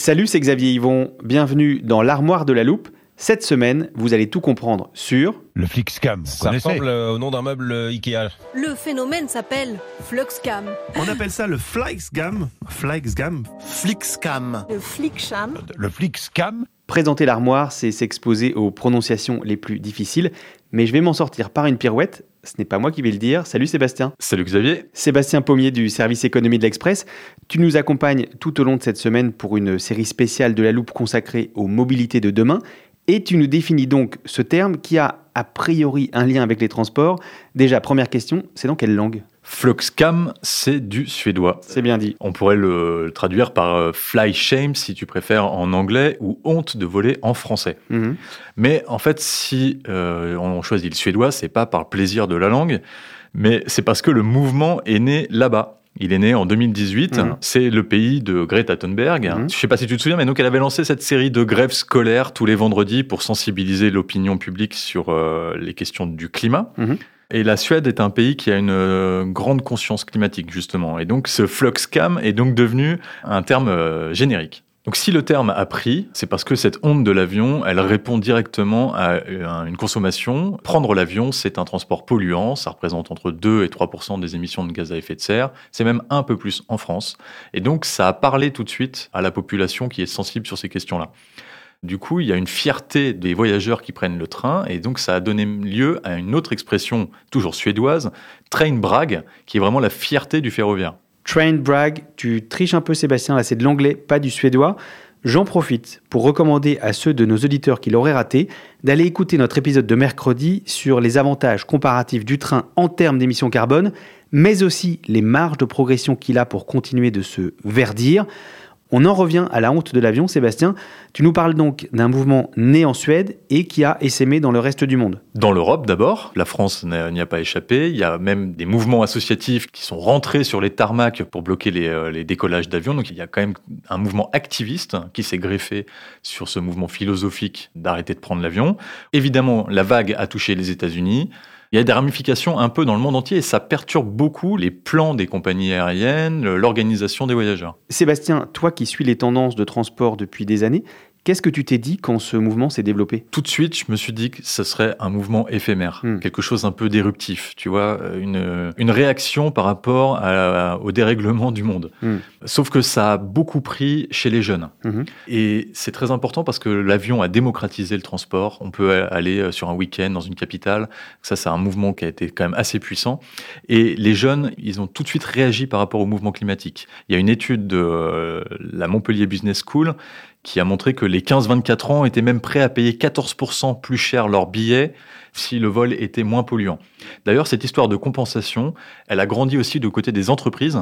Salut, c'est Xavier Yvon. Bienvenue dans l'armoire de la loupe. Cette semaine, vous allez tout comprendre sur Le Flixcam, Ça connaissez ressemble euh, au nom d'un meuble euh, Ikea. Le phénomène s'appelle Fluxcam. On appelle ça le Flixgam. Flixgam. Flixcam. Le Flickcham. Le Flixcam, Présenter l'armoire, c'est s'exposer aux prononciations les plus difficiles, mais je vais m'en sortir par une pirouette. Ce n'est pas moi qui vais le dire. Salut Sébastien. Salut Xavier. Sébastien Pommier du service économie de l'Express. Tu nous accompagnes tout au long de cette semaine pour une série spéciale de la loupe consacrée aux mobilités de demain. Et tu nous définis donc ce terme qui a a priori un lien avec les transports. Déjà, première question, c'est dans quelle langue? Fluxcam, c'est du suédois. C'est bien dit. On pourrait le, traduire par euh, fly shame si tu préfères en anglais ou honte de voler en français. Mhm. Mais en fait, si euh, on choisit le suédois, c'est pas par plaisir de la langue, mais c'est parce que le mouvement est né là-bas. Il est né en 2018. Mhm. C'est le pays de Greta Thunberg. Mhm. Je sais pas si tu te souviens, mais donc elle avait lancé cette série de grèves scolaires tous les vendredis pour sensibiliser l'opinion publique sur euh, les questions du climat. Et la Suède est un pays qui a une euh, grande conscience climatique, justement. Et donc, ce fluxcam est donc devenu un terme euh, générique. Donc, si le terme a pris, c'est parce que cette onde de l'avion, elle répond directement à euh, une consommation. Prendre l'avion, c'est un transport polluant. Ça représente entre 2 et 3% des émissions de gaz à effet de serre. C'est même un peu plus en France. Et donc, ça a parlé tout de suite à la population qui est sensible sur ces questions-là. Du coup, il y a une fierté des voyageurs qui prennent le train, et donc ça a donné lieu à une autre expression, toujours suédoise, train brag, qui est vraiment la fierté du ferroviaire. Train brag, tu triches un peu Sébastien, là c'est de l'anglais, pas du suédois. J'en profite pour recommander à ceux de nos auditeurs qui l'auraient raté d'aller écouter notre épisode de mercredi sur les avantages comparatifs du train en termes d'émissions carbone, mais aussi les marges de progression qu'il a pour continuer de se verdir. On en revient à la honte de l'avion, Sébastien. Tu nous parles donc d'un mouvement né en Suède et qui a essaimé dans le reste du monde. Dans l'Europe d'abord, la France n'y a pas échappé. Il y a même des mouvements associatifs qui sont rentrés sur les tarmacs pour bloquer les, euh, les décollages d'avions. Donc il y a quand même un mouvement activiste qui s'est greffé sur ce mouvement philosophique d'arrêter de prendre l'avion. Évidemment, la vague a touché les États-Unis. Il y a des ramifications un peu dans le monde entier et ça perturbe beaucoup les plans des compagnies aériennes, l'organisation des voyageurs. Sébastien, toi qui suis les tendances de transport depuis des années, qu'est-ce que tu t'es dit quand ce mouvement s'est développé? Tout de suite, je me suis dit que ce serait un mouvement éphémère, Hmm. quelque chose un peu d'éruptif, tu vois, une, une réaction par rapport à- au dérèglement du monde. Hmm. Sauf que ça a beaucoup pris chez les jeunes. Mhm. Et c'est très important parce que l'avion a démocratisé le transport. On peut aller euh, sur un week-end dans une capitale. Ça, c'est un mouvement qui a été quand même assez puissant. Et les jeunes, ils ont tout de suite réagi par rapport au mouvement climatique. Il y a une étude de euh, la Montpellier Business School qui a montré que les 15-24 ans étaient même prêts à payer 14% plus cher leur billet si le vol était moins polluant. D'ailleurs, cette histoire de compensation, elle a grandi aussi du côté des entreprises.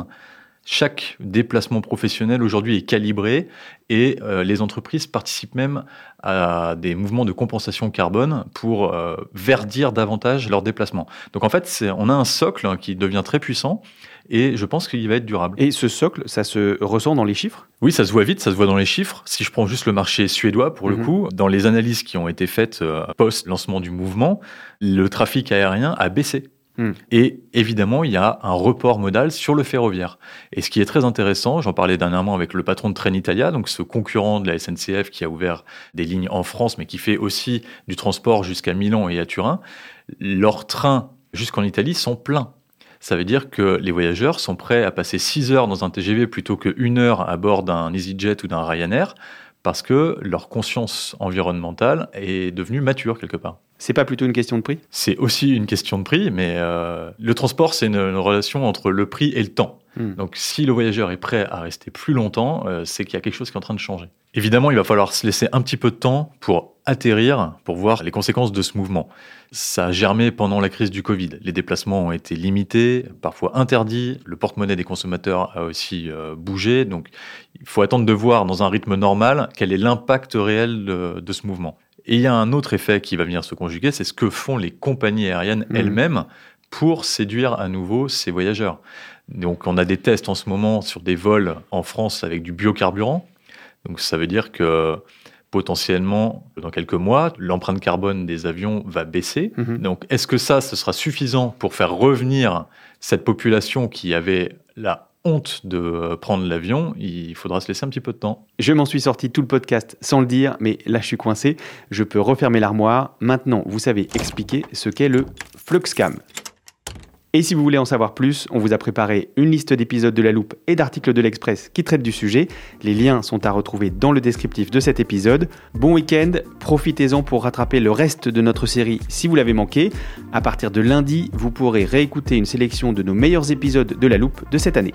Chaque déplacement professionnel aujourd'hui est calibré et euh, les entreprises participent même à des mouvements de compensation carbone pour euh, verdir davantage leurs déplacements. Donc en fait, on a un socle hein, qui devient très puissant et je pense qu'il va être durable. Et ce socle, ça se ressent dans les chiffres? Oui, ça se voit vite, ça se voit dans les chiffres. Si je prends juste le marché suédois, pour le Mhm. coup, dans les analyses qui ont été faites euh, post-lancement du mouvement, le trafic aérien a baissé. Mhm. Et évidemment, il y a un report modal sur le ferroviaire. Et ce qui est très intéressant, j'en parlais dernièrement avec le patron de Trenitalia, donc ce concurrent de la SNCF qui a ouvert des lignes en France, mais qui fait aussi du transport jusqu'à Milan et à Turin, leurs trains jusqu'en Italie sont pleins. Ça veut dire que les voyageurs sont prêts à passer 6 heures dans un TGV plutôt 1 heure à bord d'un EasyJet ou d'un Ryanair parce que leur conscience environnementale est devenue mature quelque part. C'est pas plutôt une question de prix? C'est aussi une question de prix, mais euh, le transport, c'est une, une relation entre le prix et le temps. Hmm. Donc si le voyageur est prêt à rester plus longtemps, euh, c'est qu'il y a quelque chose qui est en train de changer. Évidemment, il va falloir se laisser un petit peu de temps pour atterrir, pour voir les conséquences de ce mouvement. Ça a germé pendant la crise du Covid. Les déplacements ont été limités, parfois interdits. Le porte-monnaie des consommateurs a aussi euh, bougé. Donc, il faut attendre de voir dans un rythme normal quel est l'impact réel de, de ce mouvement. Et il y a un autre effet qui va venir se conjuguer, c'est ce que font les compagnies aériennes Mhm. elles-mêmes pour séduire à nouveau ces voyageurs. Donc, on a des tests en ce moment sur des vols en France avec du biocarburant. Donc, ça veut dire que potentiellement, dans quelques mois, l'empreinte carbone des avions va baisser. Mhm. Donc, est-ce que ça, ce sera suffisant pour faire revenir cette population qui avait la honte de prendre l'avion Il faudra se laisser un petit peu de temps. Je m'en suis sorti tout le podcast sans le dire, mais là je suis coincé. Je peux refermer l'armoire. Maintenant, vous savez expliquer ce qu'est le Fluxcam. Et si vous voulez en savoir plus, on vous a préparé une liste d'épisodes de La Loupe et d'articles de l'Express qui traitent du sujet. Les liens sont à retrouver dans le descriptif de cet épisode. Bon week-end, profitez-en pour rattraper le reste de notre série si vous l'avez manqué. À partir de lundi, vous pourrez réécouter une sélection de nos meilleurs épisodes de La Loupe de cette année.